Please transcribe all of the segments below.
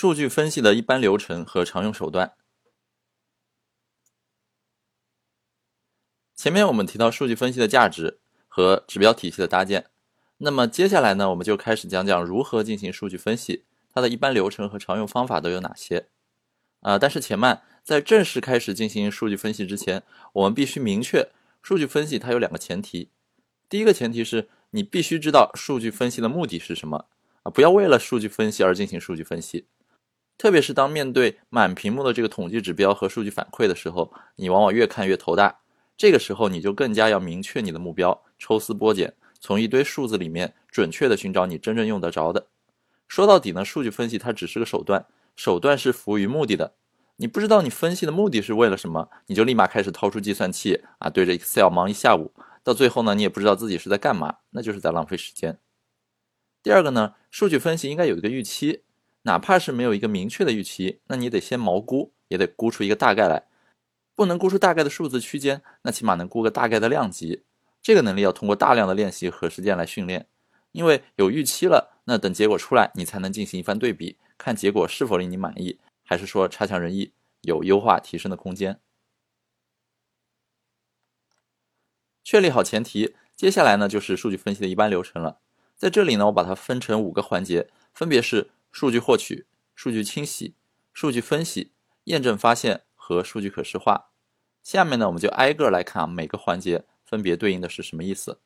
数据分析的一般流程和常用手段。前面我们提到数据分析的价值和指标体系的搭建，那么接下来呢，我们就开始讲讲如何进行数据分析，它的一般流程和常用方法都有哪些。啊，但是且慢，在正式开始进行数据分析之前，我们必须明确，数据分析它有两个前提。第一个前提是你必须知道数据分析的目的是什么啊，不要为了数据分析而进行数据分析。特别是当面对满屏幕的这个统计指标和数据反馈的时候，你往往越看越头大。这个时候你就更加要明确你的目标，抽丝剥茧，从一堆数字里面准确的寻找你真正用得着的。说到底呢，数据分析它只是个手段，手段是服务于目的的。你不知道你分析的目的是为了什么，你就立马开始掏出计算器啊，对着 Excel 忙一下午，到最后呢，你也不知道自己是在干嘛，那就是在浪费时间。第二个呢，数据分析应该有一个预期。哪怕是没有一个明确的预期，那你得先毛估，也得估出一个大概来。不能估出大概的数字区间，那起码能估个大概的量级。这个能力要通过大量的练习和实践来训练。因为有预期了，那等结果出来，你才能进行一番对比，看结果是否令你满意，还是说差强人意，有优化提升的空间。确立好前提，接下来呢就是数据分析的一般流程了。在这里呢，我把它分成五个环节，分别是。数据获取、数据清洗、数据分析、验证发现和数据可视化。下面呢，我们就挨个来看啊，每个环节分别对应的是什么意思。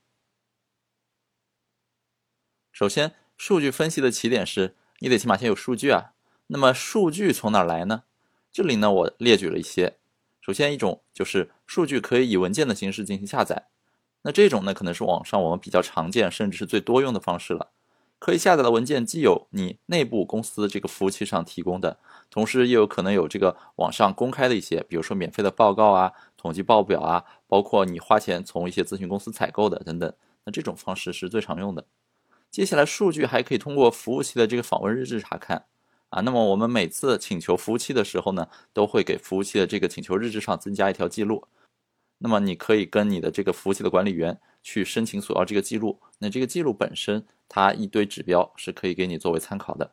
首先，数据分析的起点是你得起码先有数据啊。那么数据从哪来呢？这里呢，我列举了一些。首先一种就是数据可以以文件的形式进行下载，那这种呢，可能是网上我们比较常见，甚至是最多用的方式了。可以下载的文件既有你内部公司这个服务器上提供的，同时也有可能有这个网上公开的一些，比如说免费的报告啊、统计报表啊，包括你花钱从一些咨询公司采购的等等。那这种方式是最常用的。接下来，数据还可以通过服务器的这个访问日志查看啊。那么我们每次请求服务器的时候呢，都会给服务器的这个请求日志上增加一条记录。那么你可以跟你的这个服务器的管理员去申请索要这个记录。那这个记录本身。它一堆指标是可以给你作为参考的。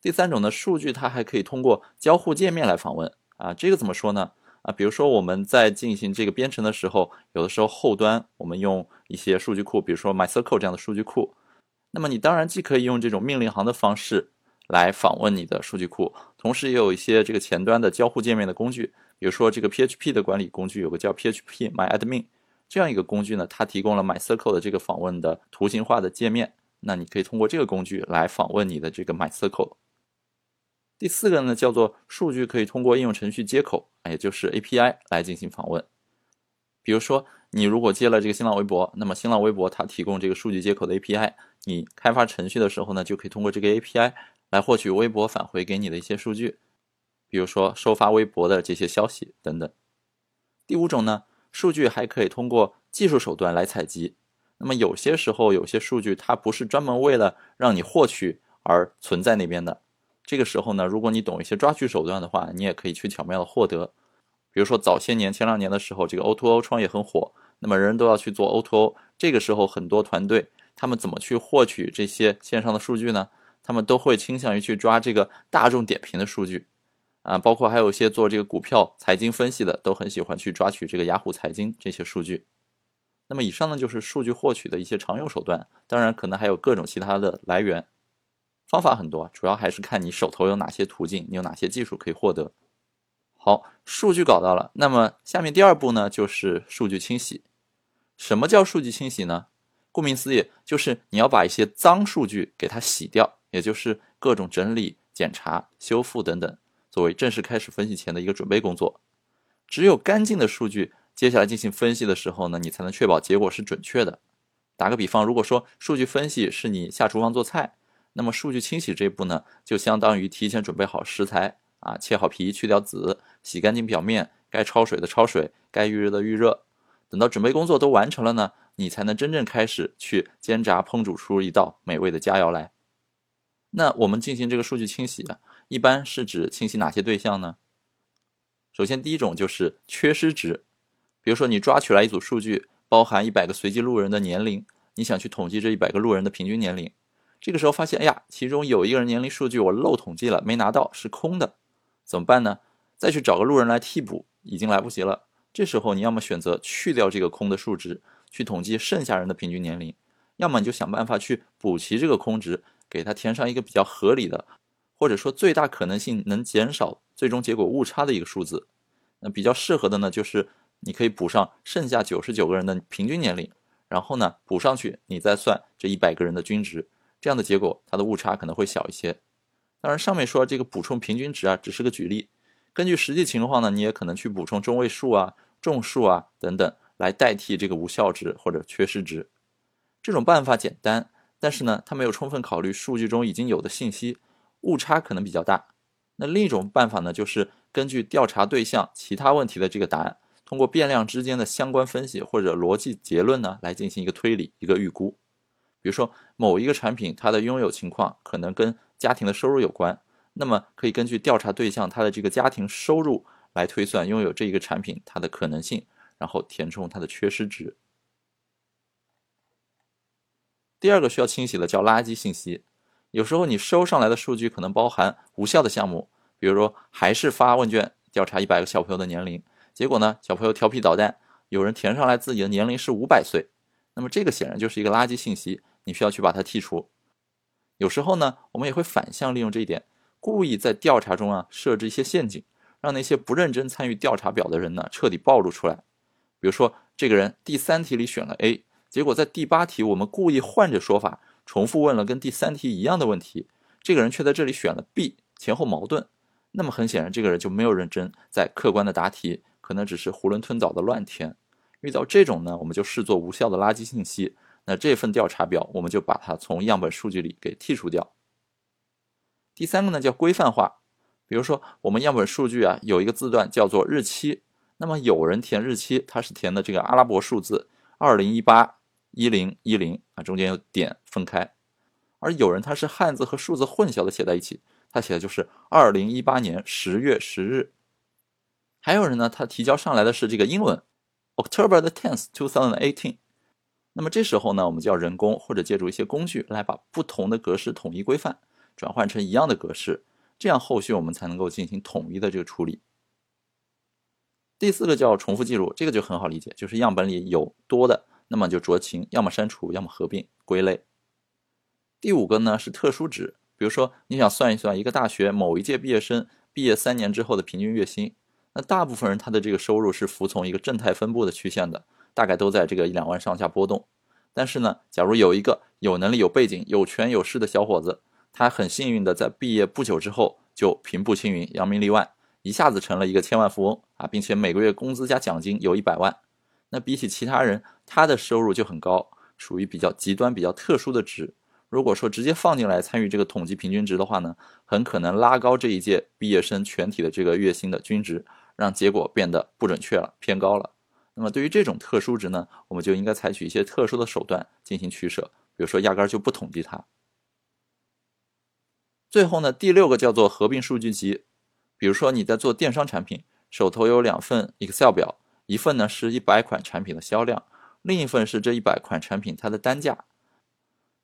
第三种呢，数据它还可以通过交互界面来访问啊，这个怎么说呢？啊，比如说我们在进行这个编程的时候，有的时候后端我们用一些数据库，比如说 MySQL 这样的数据库，那么你当然既可以用这种命令行的方式来访问你的数据库，同时也有一些这个前端的交互界面的工具，比如说这个 PHP 的管理工具有个叫 PHP MyAdmin 这样一个工具呢，它提供了 MySQL 的这个访问的图形化的界面。那你可以通过这个工具来访问你的这个 MySQL。第四个呢，叫做数据可以通过应用程序接口，也就是 API 来进行访问。比如说，你如果接了这个新浪微博，那么新浪微博它提供这个数据接口的 API，你开发程序的时候呢，就可以通过这个 API 来获取微博返回给你的一些数据，比如说收发微博的这些消息等等。第五种呢，数据还可以通过技术手段来采集。那么有些时候，有些数据它不是专门为了让你获取而存在那边的。这个时候呢，如果你懂一些抓取手段的话，你也可以去巧妙的获得。比如说早些年、前两年的时候，这个 O2O 创业很火，那么人人都要去做 O2O。这个时候，很多团队他们怎么去获取这些线上的数据呢？他们都会倾向于去抓这个大众点评的数据啊，包括还有一些做这个股票财经分析的，都很喜欢去抓取这个雅虎财经这些数据。那么以上呢就是数据获取的一些常用手段，当然可能还有各种其他的来源，方法很多，主要还是看你手头有哪些途径，你有哪些技术可以获得。好，数据搞到了，那么下面第二步呢就是数据清洗。什么叫数据清洗呢？顾名思义，就是你要把一些脏数据给它洗掉，也就是各种整理、检查、修复等等，作为正式开始分析前的一个准备工作。只有干净的数据。接下来进行分析的时候呢，你才能确保结果是准确的。打个比方，如果说数据分析是你下厨房做菜，那么数据清洗这一步呢，就相当于提前准备好食材啊，切好皮，去掉籽，洗干净表面，该焯水的焯水，该预热的预热。等到准备工作都完成了呢，你才能真正开始去煎炸烹煮出一道美味的佳肴来。那我们进行这个数据清洗，一般是指清洗哪些对象呢？首先，第一种就是缺失值。比如说，你抓取来一组数据，包含一百个随机路人的年龄，你想去统计这一百个路人的平均年龄，这个时候发现，哎呀，其中有一个人年龄数据我漏统计了，没拿到，是空的，怎么办呢？再去找个路人来替补，已经来不及了。这时候你要么选择去掉这个空的数值，去统计剩下人的平均年龄，要么你就想办法去补齐这个空值，给它填上一个比较合理的，或者说最大可能性能减少最终结果误差的一个数字。那比较适合的呢，就是你可以补上剩下九十九个人的平均年龄，然后呢补上去，你再算这一百个人的均值。这样的结果，它的误差可能会小一些。当然，上面说这个补充平均值啊，只是个举例。根据实际情况呢，你也可能去补充中位数啊、众数啊等等，来代替这个无效值或者缺失值。这种办法简单，但是呢，它没有充分考虑数据中已经有的信息，误差可能比较大。那另一种办法呢，就是根据调查对象其他问题的这个答案，通过变量之间的相关分析或者逻辑结论呢，来进行一个推理、一个预估。比如说某一个产品，它的拥有情况可能跟家庭的收入有关，那么可以根据调查对象他的这个家庭收入来推算拥有这一个产品它的可能性，然后填充它的缺失值。第二个需要清洗的叫垃圾信息，有时候你收上来的数据可能包含无效的项目，比如说还是发问卷调查一百个小朋友的年龄，结果呢小朋友调皮捣蛋，有人填上来自己的年龄是五百岁，那么这个显然就是一个垃圾信息。你需要去把它剔除。有时候呢，我们也会反向利用这一点，故意在调查中啊设置一些陷阱，让那些不认真参与调查表的人呢彻底暴露出来。比如说，这个人第三题里选了 A，结果在第八题我们故意换着说法，重复问了跟第三题一样的问题，这个人却在这里选了 B，前后矛盾。那么很显然，这个人就没有认真在客观的答题，可能只是囫囵吞枣的乱填。遇到这种呢，我们就视作无效的垃圾信息。那这份调查表，我们就把它从样本数据里给剔除掉。第三个呢叫规范化，比如说我们样本数据啊有一个字段叫做日期，那么有人填日期，他是填的这个阿拉伯数字二零一八一零一零啊，中间有点分开，而有人他是汉字和数字混淆的写在一起，他写的就是二零一八年十月十日。还有人呢，他提交上来的是这个英文，October the tenth, two thousand eighteen。那么这时候呢，我们就要人工或者借助一些工具来把不同的格式统一规范，转换成一样的格式，这样后续我们才能够进行统一的这个处理。第四个叫重复记录，这个就很好理解，就是样本里有多的，那么就酌情，要么删除，要么合并归类。第五个呢是特殊值，比如说你想算一算一个大学某一届毕业生毕业三年之后的平均月薪，那大部分人他的这个收入是服从一个正态分布的曲线的。大概都在这个一两万上下波动，但是呢，假如有一个有能力、有背景、有权有势的小伙子，他很幸运的在毕业不久之后就平步青云、扬名立万，一下子成了一个千万富翁啊，并且每个月工资加奖金有一百万。那比起其他人，他的收入就很高，属于比较极端、比较特殊的值。如果说直接放进来参与这个统计平均值的话呢，很可能拉高这一届毕业生全体的这个月薪的均值，让结果变得不准确了、偏高了。那么对于这种特殊值呢，我们就应该采取一些特殊的手段进行取舍，比如说压根儿就不统计它。最后呢，第六个叫做合并数据集，比如说你在做电商产品，手头有两份 Excel 表，一份呢是一百款产品的销量，另一份是这一百款产品它的单价。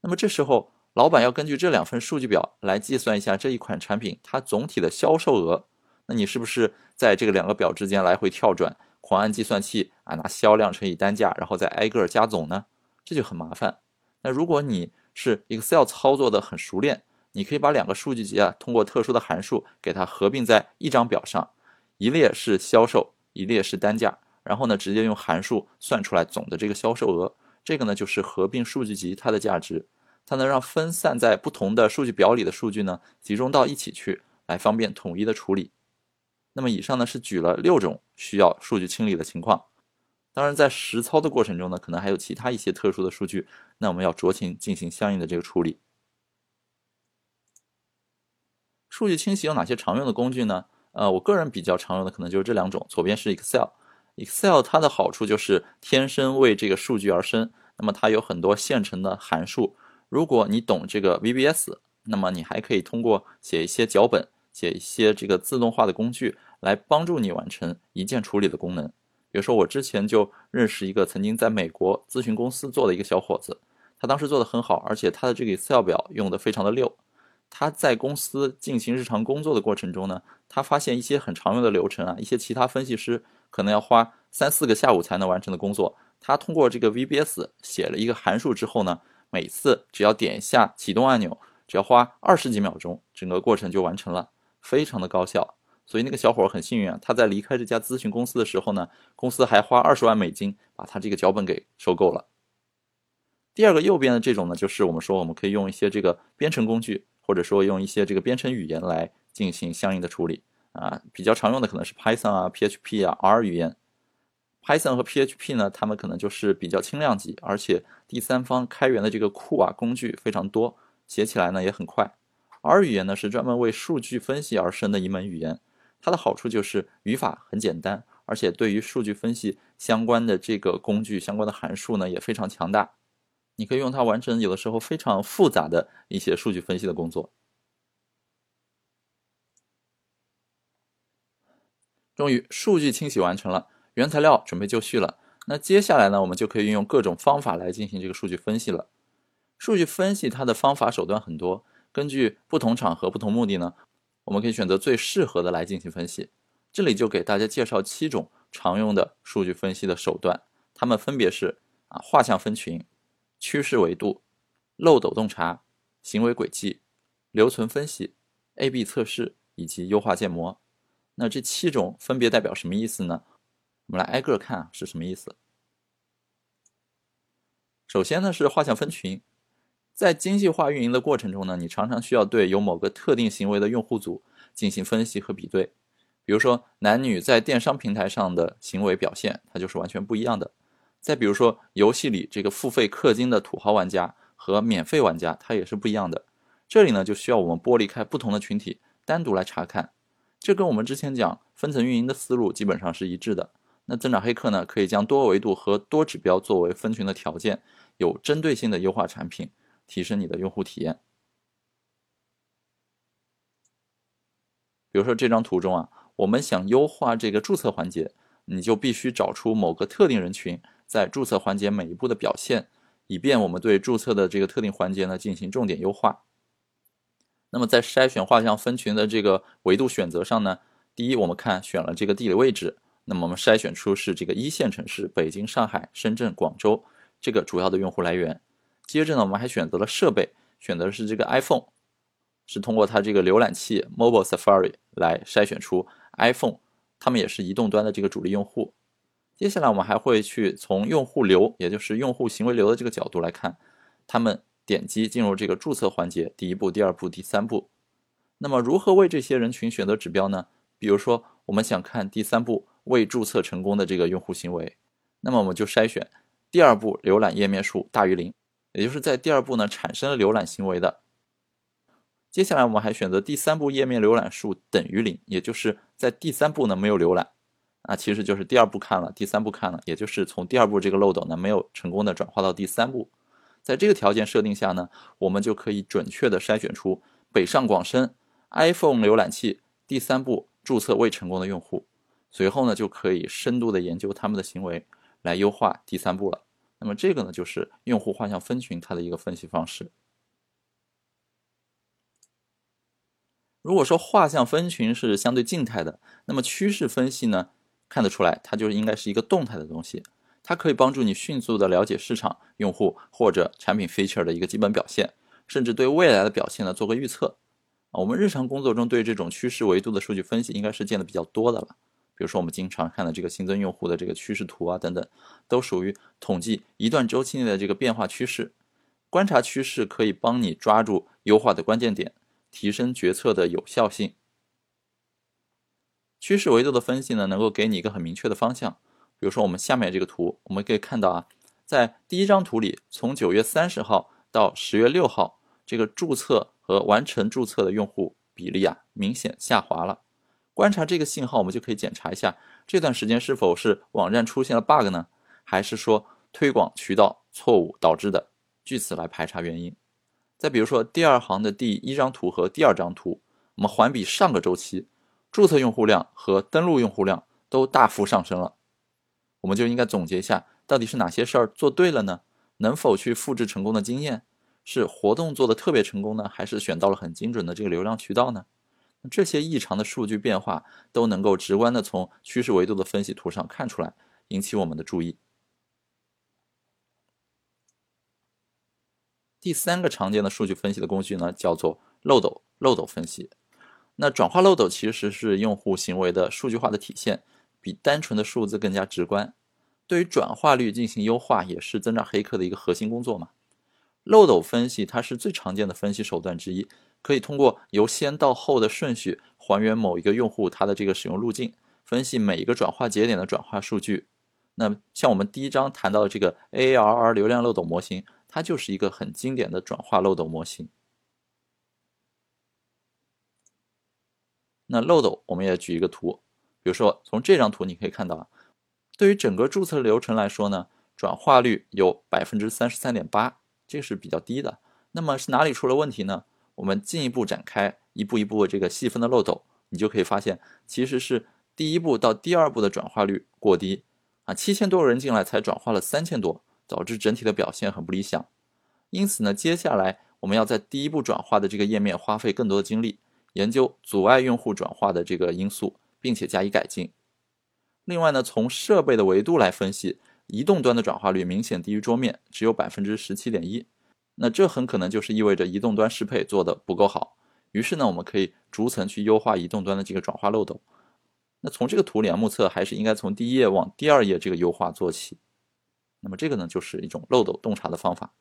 那么这时候老板要根据这两份数据表来计算一下这一款产品它总体的销售额，那你是不是在这个两个表之间来回跳转？狂按计算器啊，拿销量乘以单价，然后再挨个加总呢，这就很麻烦。那如果你是 Excel 操作的很熟练，你可以把两个数据集啊，通过特殊的函数给它合并在一张表上，一列是销售，一列是单价，然后呢，直接用函数算出来总的这个销售额。这个呢，就是合并数据集它的价值，它能让分散在不同的数据表里的数据呢，集中到一起去，来方便统一的处理。那么以上呢是举了六种需要数据清理的情况，当然在实操的过程中呢，可能还有其他一些特殊的数据，那我们要酌情进行相应的这个处理。数据清洗有哪些常用的工具呢？呃，我个人比较常用的可能就是这两种，左边是 Excel Excel 它的好处就是天生为这个数据而生，那么它有很多现成的函数，如果你懂这个 VBS，那么你还可以通过写一些脚本，写一些这个自动化的工具。来帮助你完成一键处理的功能。比如说，我之前就认识一个曾经在美国咨询公司做的一个小伙子，他当时做的很好，而且他的这个 Excel 表用的非常的溜。他在公司进行日常工作的过程中呢，他发现一些很常用的流程啊，一些其他分析师可能要花三四个下午才能完成的工作，他通过这个 VBS 写了一个函数之后呢，每次只要点一下启动按钮，只要花二十几秒钟，整个过程就完成了，非常的高效。所以那个小伙很幸运啊，他在离开这家咨询公司的时候呢，公司还花二十万美金把他这个脚本给收购了。第二个右边的这种呢，就是我们说我们可以用一些这个编程工具。或者说用一些这个编程语言来进行相应的处理啊，比较常用的可能是 Python 啊、PHP 啊、R 语言。Python 和 PHP 呢，它们可能就是比较轻量级，而且第三方开源的这个库啊工具非常多，写起来呢也很快。R 语言呢是专门为数据分析而生的一门语言，它的好处就是语法很简单，而且对于数据分析相关的这个工具、相关的函数呢也非常强大。你可以用它完成有的时候非常复杂的一些数据分析的工作。终于，数据清洗完成了，原材料准备就绪了。那接下来呢，我们就可以运用各种方法来进行这个数据分析了。数据分析它的方法手段很多，根据不同场合、不同目的呢，我们可以选择最适合的来进行分析。这里就给大家介绍七种常用的数据分析的手段，它们分别是啊画像分群。趋势维度、漏斗洞察、行为轨迹、留存分析、A/B 测试以及优化建模。那这七种分别代表什么意思呢？我们来挨个看是什么意思。首先呢是画像分群，在精细化运营的过程中呢，你常常需要对有某个特定行为的用户组进行分析和比对。比如说男女在电商平台上的行为表现，它就是完全不一样的。再比如说，游戏里这个付费氪金的土豪玩家和免费玩家，它也是不一样的。这里呢，就需要我们剥离开不同的群体，单独来查看。这跟我们之前讲分层运营的思路基本上是一致的。那增长黑客呢，可以将多维度和多指标作为分群的条件，有针对性的优化产品，提升你的用户体验。比如说这张图中啊，我们想优化这个注册环节，你就必须找出某个特定人群。在注册环节每一步的表现，以便我们对注册的这个特定环节呢进行重点优化。那么在筛选画像分群的这个维度选择上呢，第一，我们看选了这个地理位置，那么我们筛选出是这个一线城市北京、上海、深圳、广州这个主要的用户来源。接着呢，我们还选择了设备，选择的是这个 iPhone，是通过它这个浏览器 Mobile Safari 来筛选出 iPhone，他们也是移动端的这个主力用户。接下来我们还会去从用户流，也就是用户行为流的这个角度来看，他们点击进入这个注册环节，第一步、第二步、第三步。那么如何为这些人群选择指标呢？比如说，我们想看第三步未注册成功的这个用户行为，那么我们就筛选第二步浏览页面数大于零，也就是在第二步呢产生了浏览行为的。接下来我们还选择第三步页面浏览数等于零，也就是在第三步呢没有浏览。那其实就是第二步看了，第三步看了，也就是从第二步这个漏斗呢没有成功的转化到第三步，在这个条件设定下呢，我们就可以准确的筛选出北上广深 iPhone 浏览器第三步注册未成功的用户，随后呢就可以深度的研究他们的行为，来优化第三步了。那么这个呢就是用户画像分群它的一个分析方式。如果说画像分群是相对静态的，那么趋势分析呢？看得出来，它就应该是一个动态的东西，它可以帮助你迅速的了解市场、用户或者产品 feature 的一个基本表现，甚至对未来的表现呢做个预测。啊，我们日常工作中对这种趋势维度的数据分析应该是见的比较多的了。比如说我们经常看的这个新增用户的这个趋势图啊等等，都属于统计一段周期内的这个变化趋势。观察趋势可以帮你抓住优化的关键点，提升决策的有效性。趋势维度的分析呢，能够给你一个很明确的方向。比如说，我们下面这个图，我们可以看到啊，在第一张图里，从九月三十号到十月六号，这个注册和完成注册的用户比例啊，明显下滑了。观察这个信号，我们就可以检查一下这段时间是否是网站出现了 bug 呢，还是说推广渠道错误导致的？据此来排查原因。再比如说，第二行的第一张图和第二张图，我们环比上个周期。注册用户量和登录用户量都大幅上升了，我们就应该总结一下，到底是哪些事儿做对了呢？能否去复制成功的经验，是活动做的特别成功呢，还是选到了很精准的这个流量渠道呢？这些异常的数据变化都能够直观的从趋势维度的分析图上看出来，引起我们的注意。第三个常见的数据分析的工具呢，叫做漏斗漏斗分析。那转化漏斗其实是用户行为的数据化的体现，比单纯的数字更加直观。对于转化率进行优化，也是增长黑客的一个核心工作嘛。漏斗分析它是最常见的分析手段之一，可以通过由先到后的顺序还原某一个用户他的这个使用路径，分析每一个转化节点的转化数据。那像我们第一章谈到的这个 AARR 流量漏斗模型。它就是一个很经典的转化漏斗模型。那漏斗，我们也举一个图，比如说从这张图你可以看到啊，对于整个注册流程来说呢，转化率有百分之三十三点八，这是比较低的。那么是哪里出了问题呢？我们进一步展开，一步一步这个细分的漏斗，你就可以发现，其实是第一步到第二步的转化率过低啊，七千多个人进来才转化了三千多。导致整体的表现很不理想，因此呢，接下来我们要在第一步转化的这个页面花费更多的精力，研究阻碍用户转化的这个因素，并且加以改进。另外呢，从设备的维度来分析，移动端的转化率明显低于桌面，只有百分之十七点一。那这很可能就是意味着移动端适配做的不够好。于是呢，我们可以逐层去优化移动端的这个转化漏斗。那从这个图里啊，目测还是应该从第一页往第二页这个优化做起。那么这个呢，就是一种漏斗洞察的方法。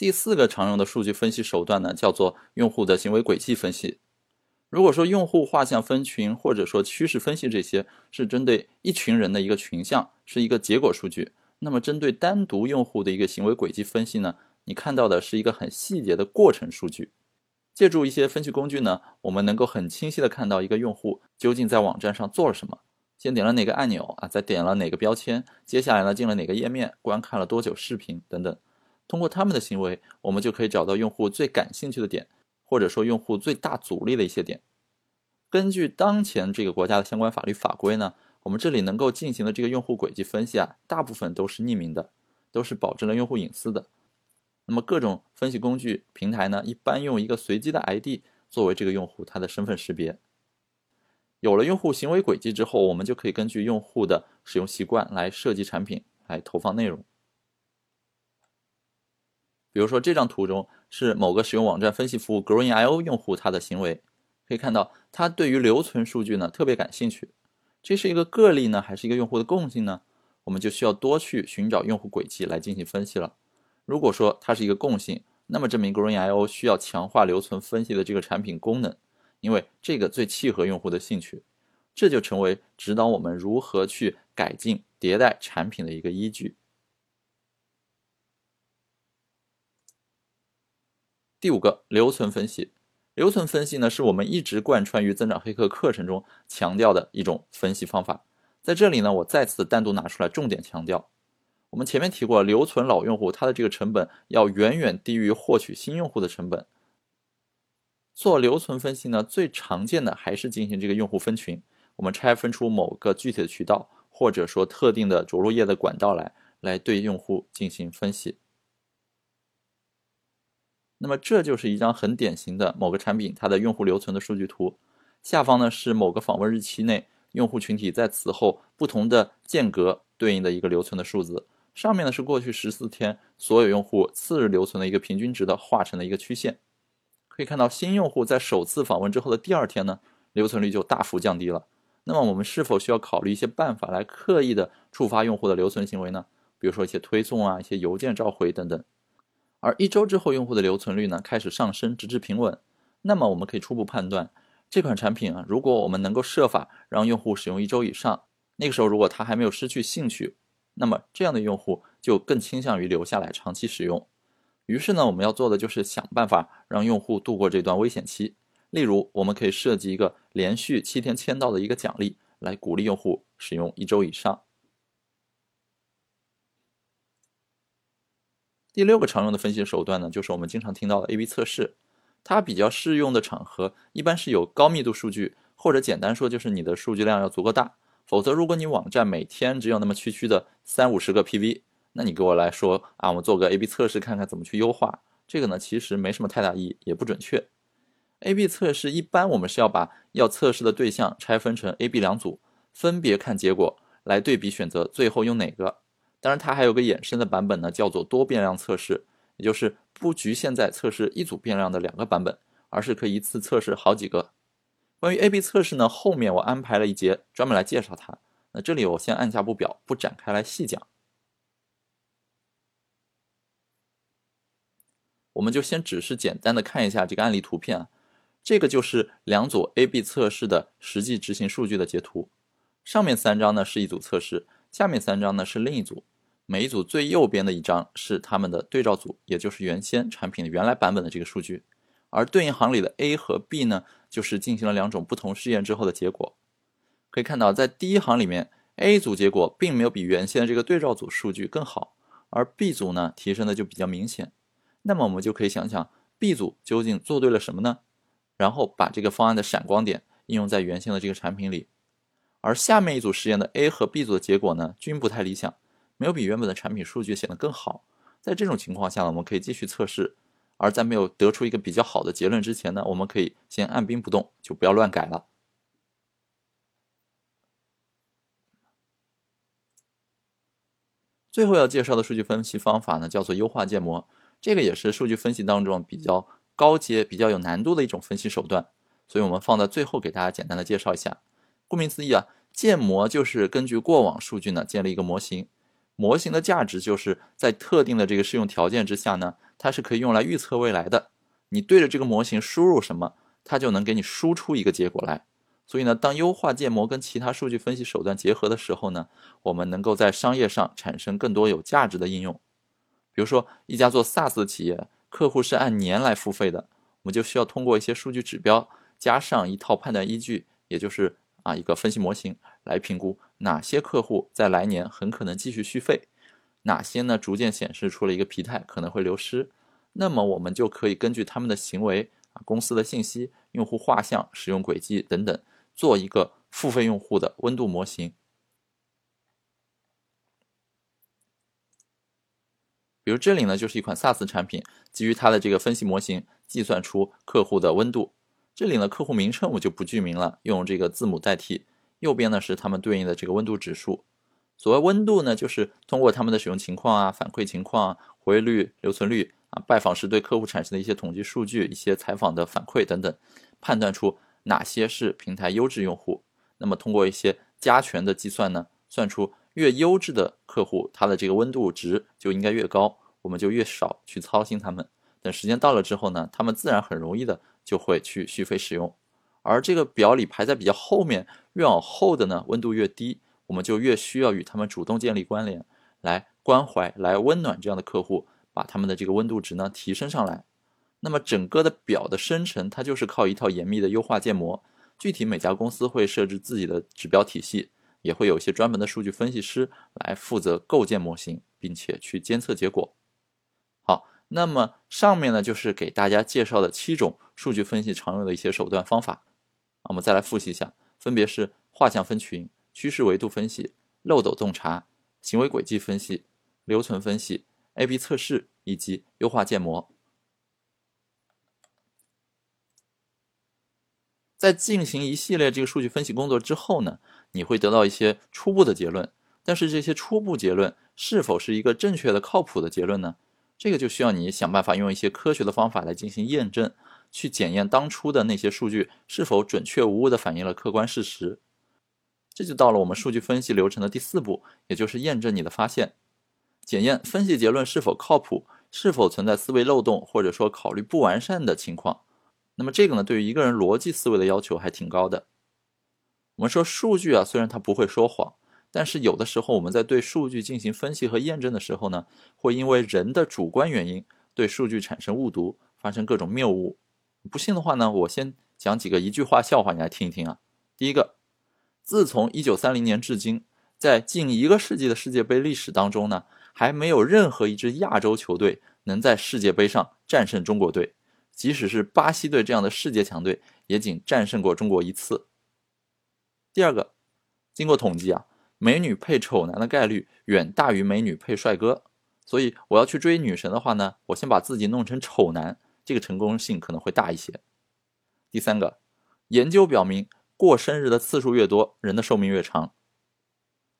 第四个常用的数据分析手段呢，叫做用户的行为轨迹分析。如果说用户画像分群或者说趋势分析这些是针对一群人的一个群像，是一个结果数据，那么针对单独用户的一个行为轨迹分析呢，你看到的是一个很细节的过程数据。借助一些分析工具呢，我们能够很清晰的看到一个用户究竟在网站上做了什么。先点了哪个按钮啊？再点了哪个标签？接下来呢，进了哪个页面？观看了多久视频？等等。通过他们的行为，我们就可以找到用户最感兴趣的点，或者说用户最大阻力的一些点。根据当前这个国家的相关法律法规呢，我们这里能够进行的这个用户轨迹分析啊，大部分都是匿名的，都是保证了用户隐私的。那么各种分析工具平台呢，一般用一个随机的 ID 作为这个用户他的身份识别。有了用户行为轨迹之后，我们就可以根据用户的使用习惯来设计产品，来投放内容。比如说这张图中是某个使用网站分析服务 Growing.io 用户他的行为，可以看到他对于留存数据呢特别感兴趣。这是一个个例呢，还是一个用户的共性呢？我们就需要多去寻找用户轨迹来进行分析了。如果说它是一个共性，那么证明 Growing.io 需要强化留存分析的这个产品功能。因为这个最契合用户的兴趣，这就成为指导我们如何去改进迭代产品的一个依据。第五个留存分析，留存分析呢是我们一直贯穿于增长黑客课程中强调的一种分析方法。在这里呢，我再次单独拿出来重点强调。我们前面提过，留存老用户，它的这个成本要远远低于获取新用户的成本。做留存分析呢，最常见的还是进行这个用户分群，我们拆分出某个具体的渠道，或者说特定的着陆页的管道来，来对用户进行分析。那么这就是一张很典型的某个产品它的用户留存的数据图，下方呢是某个访问日期内用户群体在此后不同的间隔对应的一个留存的数字，上面呢是过去十四天所有用户次日留存的一个平均值的画成的一个曲线。可以看到，新用户在首次访问之后的第二天呢，留存率就大幅降低了。那么，我们是否需要考虑一些办法来刻意的触发用户的留存行为呢？比如说一些推送啊，一些邮件召回等等。而一周之后，用户的留存率呢开始上升，直至平稳。那么，我们可以初步判断，这款产品啊，如果我们能够设法让用户使用一周以上，那个时候如果他还没有失去兴趣，那么这样的用户就更倾向于留下来长期使用。于是呢，我们要做的就是想办法让用户度过这段危险期。例如，我们可以设计一个连续七天签到的一个奖励，来鼓励用户使用一周以上。第六个常用的分析手段呢，就是我们经常听到的 A/B 测试。它比较适用的场合，一般是有高密度数据，或者简单说就是你的数据量要足够大，否则，如果你网站每天只有那么区区的三五十个 PV，那你给我来说啊，我们做个 A/B 测试看看怎么去优化，这个呢其实没什么太大意义，也不准确。A/B 测试一般我们是要把要测试的对象拆分成 A/B 两组，分别看结果来对比选择最后用哪个。当然，它还有个衍生的版本呢，叫做多变量测试，也就是不局限在测试一组变量的两个版本，而是可以一次测试好几个。关于 A/B 测试呢，后面我安排了一节专门来介绍它。那这里我先按下不表，不展开来细讲。我们就先只是简单的看一下这个案例图片啊，这个就是两组 A/B 测试的实际执行数据的截图。上面三张呢是一组测试，下面三张呢是另一组。每一组最右边的一张是他们的对照组，也就是原先产品的原来版本的这个数据。而对应行里的 A 和 B 呢，就是进行了两种不同试验之后的结果。可以看到，在第一行里面，A 组结果并没有比原先的这个对照组数据更好，而 B 组呢提升的就比较明显。那么我们就可以想想，B 组究竟做对了什么呢？然后把这个方案的闪光点应用在原先的这个产品里。而下面一组实验的 A 和 B 组的结果呢，均不太理想，没有比原本的产品数据显得更好。在这种情况下呢，我们可以继续测试。而在没有得出一个比较好的结论之前呢，我们可以先按兵不动，就不要乱改了。最后要介绍的数据分析方法呢，叫做优化建模。这个也是数据分析当中比较高阶、比较有难度的一种分析手段，所以我们放在最后给大家简单的介绍一下。顾名思义啊，建模就是根据过往数据呢建立一个模型。模型的价值就是在特定的这个适用条件之下呢，它是可以用来预测未来的。你对着这个模型输入什么，它就能给你输出一个结果来。所以呢，当优化建模跟其他数据分析手段结合的时候呢，我们能够在商业上产生更多有价值的应用。比如说，一家做 SaaS 的企业，客户是按年来付费的，我们就需要通过一些数据指标，加上一套判断依据，也就是啊一个分析模型。来评估哪些客户在来年很可能继续续费，哪些呢逐渐显示出了一个疲态，可能会流失。那么我们就可以根据他们的行为啊、公司的信息、用户画像、使用轨迹等等，做一个付费用户的温度模型。比如这里呢，就是一款 SaaS 产品，基于它的这个分析模型，计算出客户的温度。这里呢，客户名称我就不具名了，用这个字母代替。右边呢是他们对应的这个温度指数，所谓温度呢，就是通过他们的使用情况啊、反馈情况、啊活跃率、留存率啊、拜访时对客户产生的一些统计数据、一些采访的反馈等等，判断出哪些是平台优质用户。那么通过一些加权的计算呢，算出越优质的客户，它的这个温度值就应该越高，我们就越少去操心他们。等时间到了之后呢，他们自然很容易的就会去续费使用。而这个表里排在比较后面，越往后的呢，温度越低，我们就越需要与他们主动建立关联，来关怀、来温暖这样的客户，把他们的这个温度值呢提升上来。那么整个的表的生成，它就是靠一套严密的优化建模。具体每家公司会设置自己的指标体系，也会有一些专门的数据分析师来负责构建模型，并且去监测结果。好，那么上面呢就是给大家介绍的七种数据分析常用的一些手段方法。我们再来复习一下，分别是画像分群、趋势维度分析、漏斗洞察、行为轨迹分析、留存分析、A/B 测试以及优化建模。在进行一系列这个数据分析工作之后呢，你会得到一些初步的结论。但是这些初步结论是否是一个正确的、靠谱的结论呢？这个就需要你想办法用一些科学的方法来进行验证。去检验当初的那些数据是否准确无误地反映了客观事实，这就到了我们数据分析流程的第四步，也就是验证你的发现，检验分析结论是否靠谱，是否存在思维漏洞或者说考虑不完善的情况。那么这个呢，对于一个人逻辑思维的要求还挺高的。我们说数据啊，虽然它不会说谎，但是有的时候我们在对数据进行分析和验证的时候呢，会因为人的主观原因对数据产生误读，发生各种谬误。不信的话呢，我先讲几个一句话笑话，你来听一听啊。第一个，自从一九三零年至今，在近一个世纪的世界杯历史当中呢，还没有任何一支亚洲球队能在世界杯上战胜中国队，即使是巴西队这样的世界强队，也仅战胜过中国一次。第二个，经过统计啊，美女配丑男的概率远大于美女配帅哥，所以我要去追女神的话呢，我先把自己弄成丑男，这个成功性可能会大一些。第三个，研究表明，过生日的次数越多，人的寿命越长。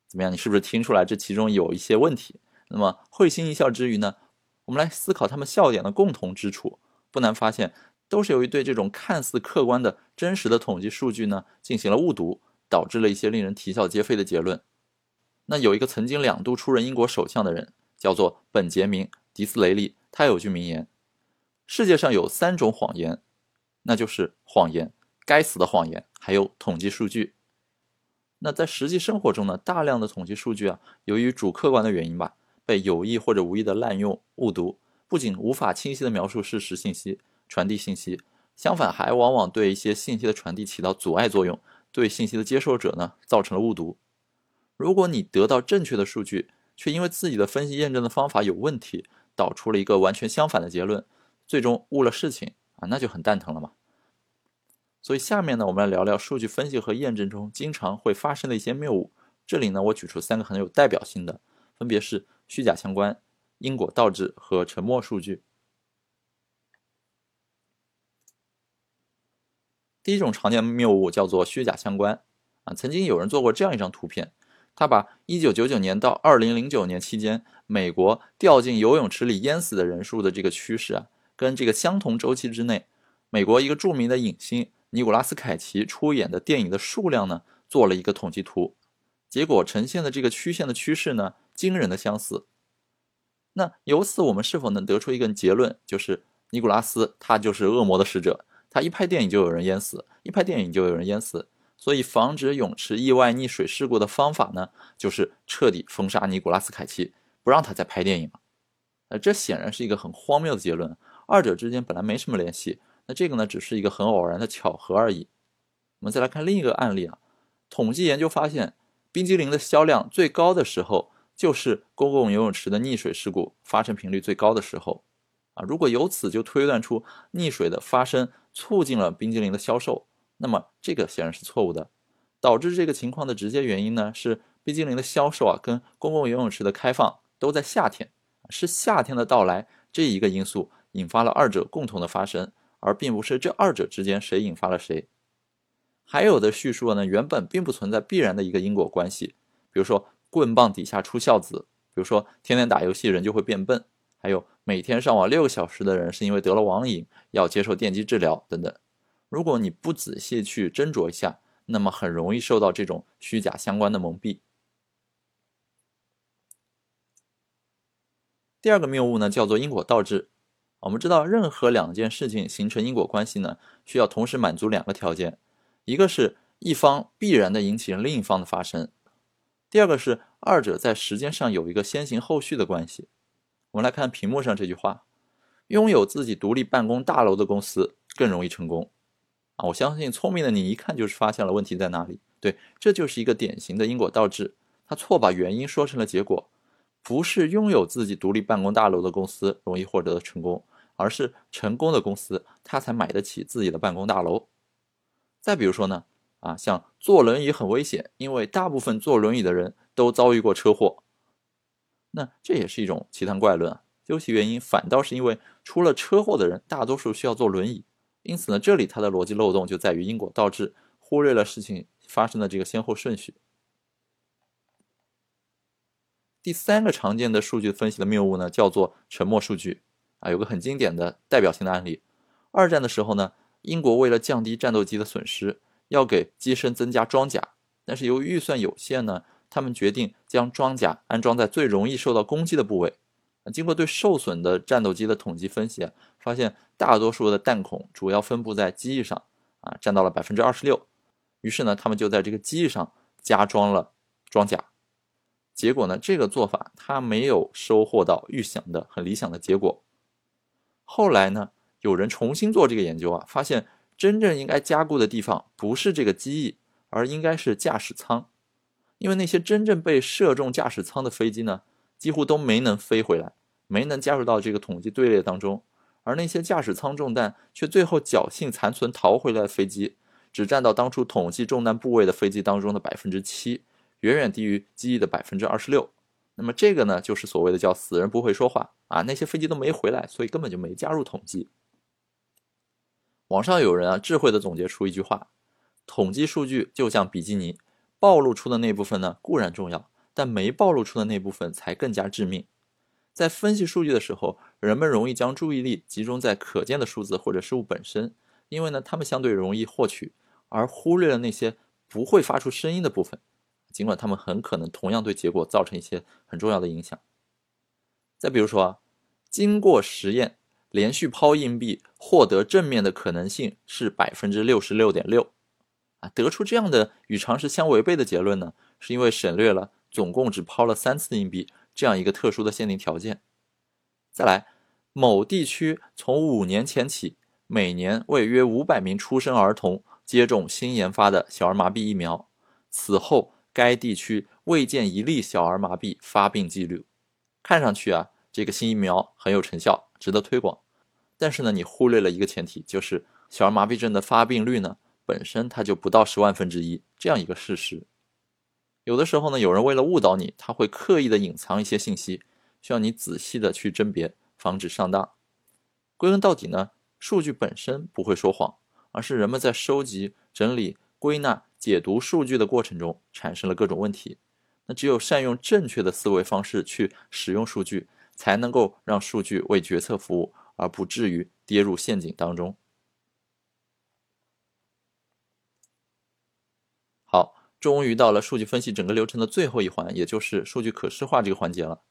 怎么样？你是不是听出来这其中有一些问题？那么会心一笑之余呢，我们来思考他们笑点的共同之处，不难发现，都是由于对这种看似客观的真实的统计数据呢进行了误读，导致了一些令人啼笑皆非的结论。那有一个曾经两度出任英国首相的人，叫做本杰明·迪斯雷利，他有句名言：世界上有三种谎言。那就是谎言，该死的谎言，还有统计数据。那在实际生活中呢，大量的统计数据啊，由于主客观的原因吧，被有意或者无意的滥用、误读，不仅无法清晰的描述事实信息、传递信息，相反还往往对一些信息的传递起到阻碍作用，对信息的接受者呢造成了误读。如果你得到正确的数据，却因为自己的分析验证的方法有问题，导出了一个完全相反的结论，最终误了事情。啊，那就很蛋疼了嘛。所以下面呢，我们来聊聊数据分析和验证中经常会发生的一些谬误。这里呢，我举出三个很有代表性的，分别是虚假相关、因果倒置和沉默数据。第一种常见谬误叫做虚假相关。啊，曾经有人做过这样一张图片，他把1999年到2009年期间美国掉进游泳池里淹死的人数的这个趋势啊。跟这个相同周期之内，美国一个著名的影星尼古拉斯凯奇出演的电影的数量呢，做了一个统计图，结果呈现的这个曲线的趋势呢，惊人的相似。那由此我们是否能得出一个结论，就是尼古拉斯他就是恶魔的使者，他一拍电影就有人淹死，一拍电影就有人淹死，所以防止泳池意外溺水事故的方法呢，就是彻底封杀尼古拉斯凯奇，不让他再拍电影了。呃，这显然是一个很荒谬的结论。二者之间本来没什么联系，那这个呢，只是一个很偶然的巧合而已。我们再来看另一个案例啊，统计研究发现，冰激凌的销量最高的时候，就是公共游泳池的溺水事故发生频率最高的时候啊。如果由此就推断出溺水的发生促进了冰激凌的销售，那么这个显然是错误的。导致这个情况的直接原因呢，是冰激凌的销售啊，跟公共游泳池的开放都在夏天，是夏天的到来这一个因素。引发了二者共同的发生，而并不是这二者之间谁引发了谁。还有的叙述呢，原本并不存在必然的一个因果关系，比如说棍棒底下出孝子，比如说天天打游戏人就会变笨，还有每天上网六个小时的人是因为得了网瘾要接受电击治疗等等。如果你不仔细去斟酌一下，那么很容易受到这种虚假相关的蒙蔽。第二个谬误呢，叫做因果倒置。我们知道，任何两件事情形成因果关系呢，需要同时满足两个条件：一个是一方必然的引起另一方的发生；第二个是二者在时间上有一个先行后续的关系。我们来看屏幕上这句话：拥有自己独立办公大楼的公司更容易成功。啊，我相信聪明的你一看就是发现了问题在哪里。对，这就是一个典型的因果倒置，他错把原因说成了结果。不是拥有自己独立办公大楼的公司容易获得成功，而是成功的公司他才买得起自己的办公大楼。再比如说呢，啊，像坐轮椅很危险，因为大部分坐轮椅的人都遭遇过车祸。那这也是一种奇谈怪论啊。究其原因，反倒是因为出了车祸的人大多数需要坐轮椅，因此呢，这里它的逻辑漏洞就在于因果倒置，忽略了事情发生的这个先后顺序。第三个常见的数据分析的谬误呢，叫做沉默数据啊。有个很经典的代表性的案例，二战的时候呢，英国为了降低战斗机的损失，要给机身增加装甲，但是由于预算有限呢，他们决定将装甲安装在最容易受到攻击的部位。经过对受损的战斗机的统计分析，发现大多数的弹孔主要分布在机翼上啊，占到了百分之二十六。于是呢，他们就在这个机翼上加装了装甲。结果呢？这个做法他没有收获到预想的很理想的结果。后来呢，有人重新做这个研究啊，发现真正应该加固的地方不是这个机翼，而应该是驾驶舱，因为那些真正被射中驾驶舱的飞机呢，几乎都没能飞回来，没能加入到这个统计队列当中。而那些驾驶舱中弹却最后侥幸残存逃回来的飞机，只占到当初统计中弹部位的飞机当中的百分之七。远远低于机翼的百分之二十六。那么这个呢，就是所谓的叫“死人不会说话”啊，那些飞机都没回来，所以根本就没加入统计。网上有人啊，智慧的总结出一句话：统计数据就像比基尼，暴露出的那部分呢固然重要，但没暴露出的那部分才更加致命。在分析数据的时候，人们容易将注意力集中在可见的数字或者事物本身，因为呢，他们相对容易获取，而忽略了那些不会发出声音的部分。尽管他们很可能同样对结果造成一些很重要的影响。再比如说啊，经过实验，连续抛硬币获得正面的可能性是百分之六十六点六，啊，得出这样的与常识相违背的结论呢，是因为省略了总共只抛了三次硬币这样一个特殊的限定条件。再来，某地区从五年前起，每年为约五百名出生儿童接种新研发的小儿麻痹疫苗，此后。该地区未见一例小儿麻痹发病记录，看上去啊，这个新疫苗很有成效，值得推广。但是呢，你忽略了一个前提，就是小儿麻痹症的发病率呢，本身它就不到十万分之一这样一个事实。有的时候呢，有人为了误导你，他会刻意的隐藏一些信息，需要你仔细的去甄别，防止上当。归根到底呢，数据本身不会说谎，而是人们在收集、整理、归纳。解读数据的过程中产生了各种问题，那只有善用正确的思维方式去使用数据，才能够让数据为决策服务，而不至于跌入陷阱当中。好，终于到了数据分析整个流程的最后一环，也就是数据可视化这个环节了。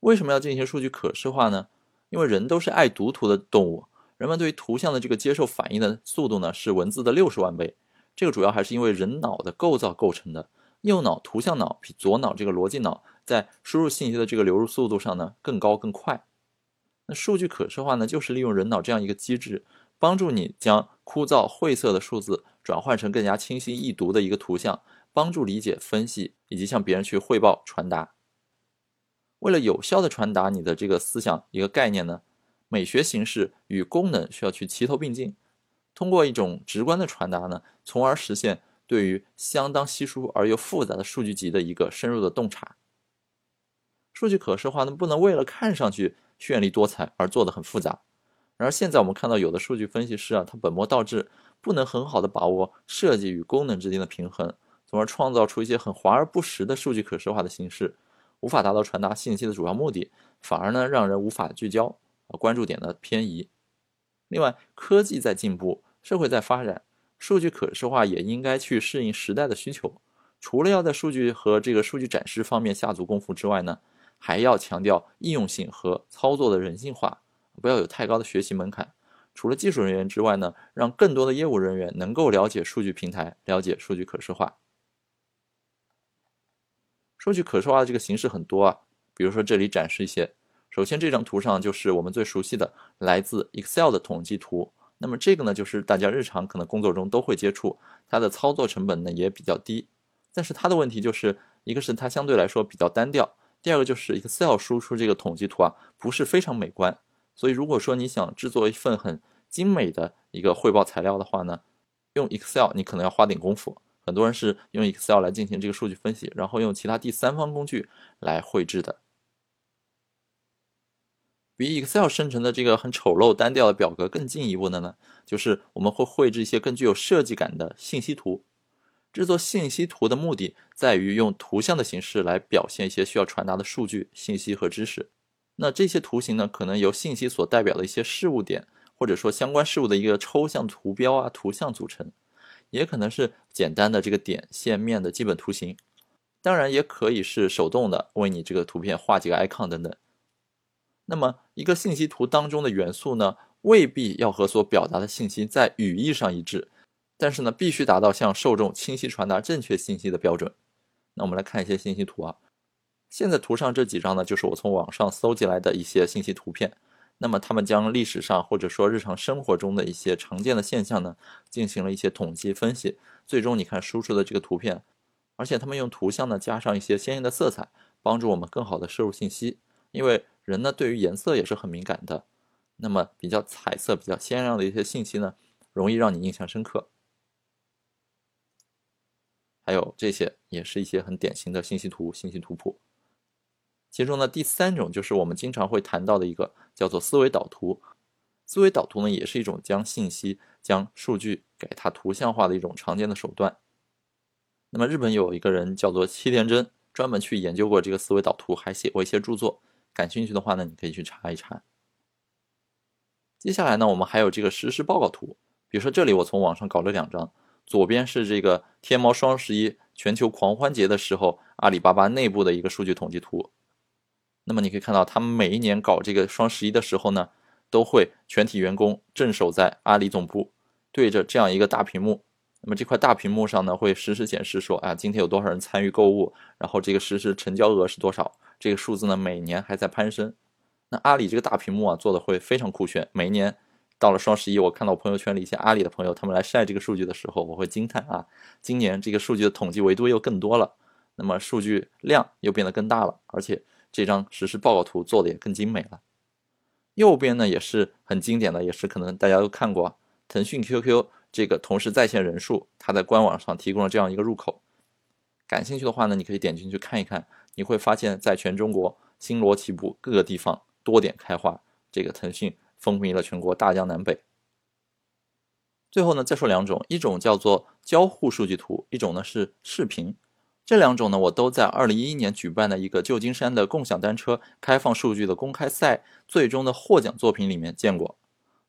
为什么要进行数据可视化呢？因为人都是爱读图的动物，人们对于图像的这个接受反应的速度呢，是文字的六十万倍。这个主要还是因为人脑的构造构成的，右脑图像脑比左脑这个逻辑脑在输入信息的这个流入速度上呢更高更快。那数据可视化呢，就是利用人脑这样一个机制，帮助你将枯燥晦涩的数字转换成更加清晰易读的一个图像，帮助理解分析以及向别人去汇报传达。为了有效的传达你的这个思想一个概念呢，美学形式与功能需要去齐头并进。通过一种直观的传达呢，从而实现对于相当稀疏而又复杂的数据集的一个深入的洞察。数据可视化呢，不能为了看上去绚丽多彩而做得很复杂。然而现在我们看到有的数据分析师啊，他本末倒置，不能很好的把握设计与功能之间的平衡，从而创造出一些很华而不实的数据可视化的形式，无法达到传达信息的主要目的，反而呢让人无法聚焦，关注点的偏移。另外，科技在进步。社会在发展，数据可视化也应该去适应时代的需求。除了要在数据和这个数据展示方面下足功夫之外呢，还要强调应用性和操作的人性化，不要有太高的学习门槛。除了技术人员之外呢，让更多的业务人员能够了解数据平台，了解数据可视化。数据可视化的这个形式很多啊，比如说这里展示一些。首先，这张图上就是我们最熟悉的来自 Excel 的统计图。那么这个呢，就是大家日常可能工作中都会接触，它的操作成本呢也比较低，但是它的问题就是一个是它相对来说比较单调，第二个就是 Excel 输出这个统计图啊不是非常美观，所以如果说你想制作一份很精美的一个汇报材料的话呢，用 Excel 你可能要花点功夫，很多人是用 Excel 来进行这个数据分析，然后用其他第三方工具来绘制的。比 Excel 生成的这个很丑陋单调的表格更进一步的呢，就是我们会绘制一些更具有设计感的信息图。制作信息图的目的在于用图像的形式来表现一些需要传达的数据、信息和知识。那这些图形呢，可能由信息所代表的一些事物点，或者说相关事物的一个抽象图标啊、图像组成，也可能是简单的这个点、线、面的基本图形。当然，也可以是手动的，为你这个图片画几个 icon 等等。那么，一个信息图当中的元素呢，未必要和所表达的信息在语义上一致，但是呢，必须达到向受众清晰传达正确信息的标准。那我们来看一些信息图啊。现在图上这几张呢，就是我从网上搜集来的一些信息图片。那么，他们将历史上或者说日常生活中的一些常见的现象呢，进行了一些统计分析，最终你看输出的这个图片，而且他们用图像呢加上一些鲜艳的色彩，帮助我们更好的摄入信息，因为。人呢，对于颜色也是很敏感的。那么，比较彩色、比较鲜亮的一些信息呢，容易让你印象深刻。还有这些也是一些很典型的信息图、信息图谱。其中呢，第三种就是我们经常会谈到的一个叫做思维导图。思维导图呢，也是一种将信息、将数据给它图像化的一种常见的手段。那么日本有一个人叫做七田真，专门去研究过这个思维导图，还写过一些著作。感兴趣的话呢，你可以去查一查。接下来呢，我们还有这个实时报告图。比如说这里我从网上搞了两张，左边是这个天猫双十一全球狂欢节的时候，阿里巴巴内部的一个数据统计图。那么你可以看到，他们每一年搞这个双十一的时候呢，都会全体员工镇守在阿里总部，对着这样一个大屏幕。那么这块大屏幕上呢，会实时显示说，啊，今天有多少人参与购物，然后这个实时成交额是多少，这个数字呢，每年还在攀升。那阿里这个大屏幕啊，做的会非常酷炫。每一年到了双十一，我看到朋友圈里一些阿里的朋友，他们来晒这个数据的时候，我会惊叹啊，今年这个数据的统计维度又更多了，那么数据量又变得更大了，而且。这张实时报告图做的也更精美了。右边呢也是很经典的，也是可能大家都看过，腾讯 QQ 这个同时在线人数，它在官网上提供了这样一个入口。感兴趣的话呢，你可以点进去看一看，你会发现在全中国星罗棋布，各个地方多点开花，这个腾讯风靡了全国大江南北。最后呢，再说两种，一种叫做交互数据图，一种呢是视频。这两种呢，我都在二零一一年举办的一个旧金山的共享单车开放数据的公开赛最终的获奖作品里面见过。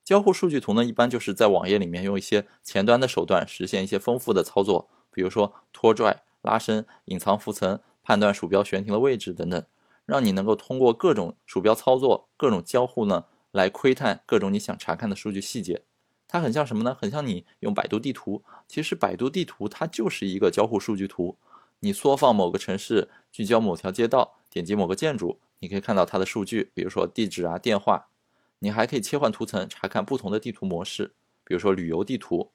交互数据图呢，一般就是在网页里面用一些前端的手段实现一些丰富的操作，比如说拖拽、拉伸、隐藏浮层、判断鼠标悬停的位置等等，让你能够通过各种鼠标操作、各种交互呢，来窥探各种你想查看的数据细节。它很像什么呢？很像你用百度地图。其实百度地图它就是一个交互数据图。你缩放某个城市，聚焦某条街道，点击某个建筑，你可以看到它的数据，比如说地址啊、电话。你还可以切换图层，查看不同的地图模式，比如说旅游地图。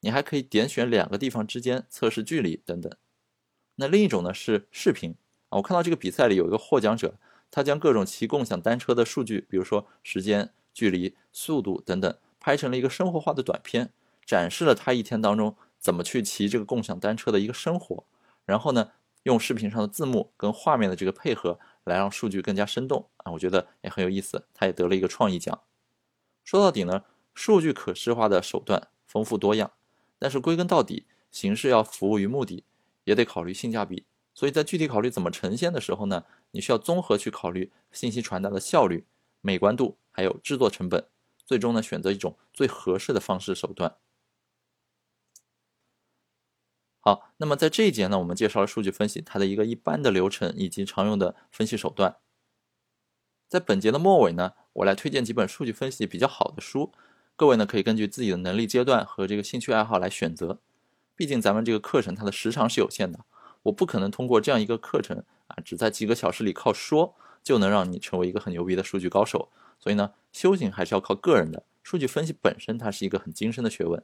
你还可以点选两个地方之间测试距离等等。那另一种呢是视频啊，我看到这个比赛里有一个获奖者，他将各种骑共享单车的数据，比如说时间、距离、速度等等，拍成了一个生活化的短片，展示了他一天当中怎么去骑这个共享单车的一个生活。然后呢，用视频上的字幕跟画面的这个配合，来让数据更加生动啊，我觉得也很有意思。他也得了一个创意奖。说到底呢，数据可视化的手段丰富多样，但是归根到底，形式要服务于目的，也得考虑性价比。所以在具体考虑怎么呈现的时候呢，你需要综合去考虑信息传达的效率、美观度，还有制作成本，最终呢选择一种最合适的方式手段。好，那么在这一节呢，我们介绍了数据分析它的一个一般的流程以及常用的分析手段。在本节的末尾呢，我来推荐几本数据分析比较好的书，各位呢可以根据自己的能力阶段和这个兴趣爱好来选择。毕竟咱们这个课程它的时长是有限的，我不可能通过这样一个课程啊，只在几个小时里靠说就能让你成为一个很牛逼的数据高手。所以呢，修行还是要靠个人的。数据分析本身它是一个很精深的学问。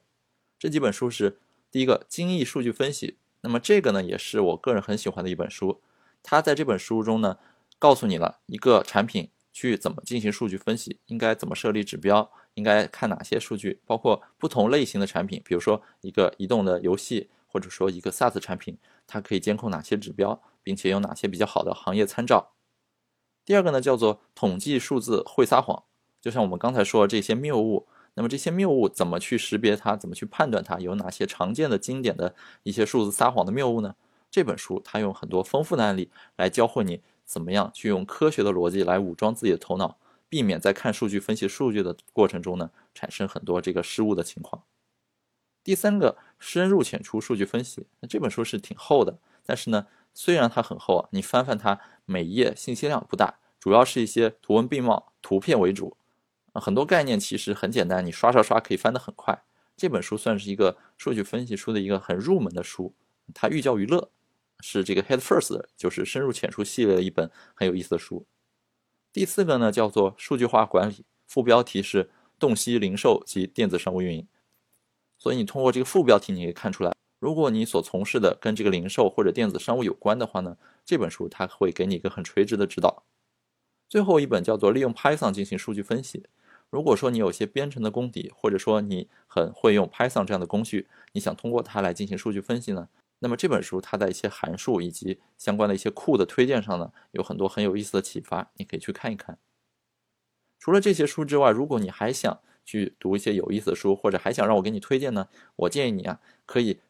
这几本书是。第一个精益数据分析，那么这个呢也是我个人很喜欢的一本书。它在这本书中呢，告诉你了一个产品去怎么进行数据分析，应该怎么设立指标，应该看哪些数据，包括不同类型的产品，比如说一个移动的游戏，或者说一个 SaaS 产品，它可以监控哪些指标，并且有哪些比较好的行业参照。第二个呢叫做统计数字会撒谎，就像我们刚才说的这些谬误。那么这些谬误怎么去识别它？怎么去判断它？有哪些常见的、经典的一些数字撒谎的谬误呢？这本书它用很多丰富的案例来教会你怎么样去用科学的逻辑来武装自己的头脑，避免在看数据、分析数据的过程中呢产生很多这个失误的情况。第三个，深入浅出数据分析。那这本书是挺厚的，但是呢，虽然它很厚啊，你翻翻它，每页信息量不大，主要是一些图文并茂、图片为主。很多概念其实很简单，你刷刷刷可以翻得很快。这本书算是一个数据分析书的一个很入门的书，它寓教于乐，是这个 Head First，就是深入浅出系列的一本很有意思的书。第四个呢叫做数据化管理，副标题是洞悉零售及电子商务运营。所以你通过这个副标题，你可以看出来，如果你所从事的跟这个零售或者电子商务有关的话呢，这本书它会给你一个很垂直的指导。最后一本叫做利用 Python 进行数据分析。如果说你有些编程的功底，或者说你很会用 Python 这样的工具，你想通过它来进行数据分析呢？那么这本书它在一些函数以及相关的一些库的推荐上呢，有很多很有意思的启发，你可以去看一看。除了这些书之外，如果你还想去读一些有意思的书，或者还想让我给你推荐呢，我建议你啊，可以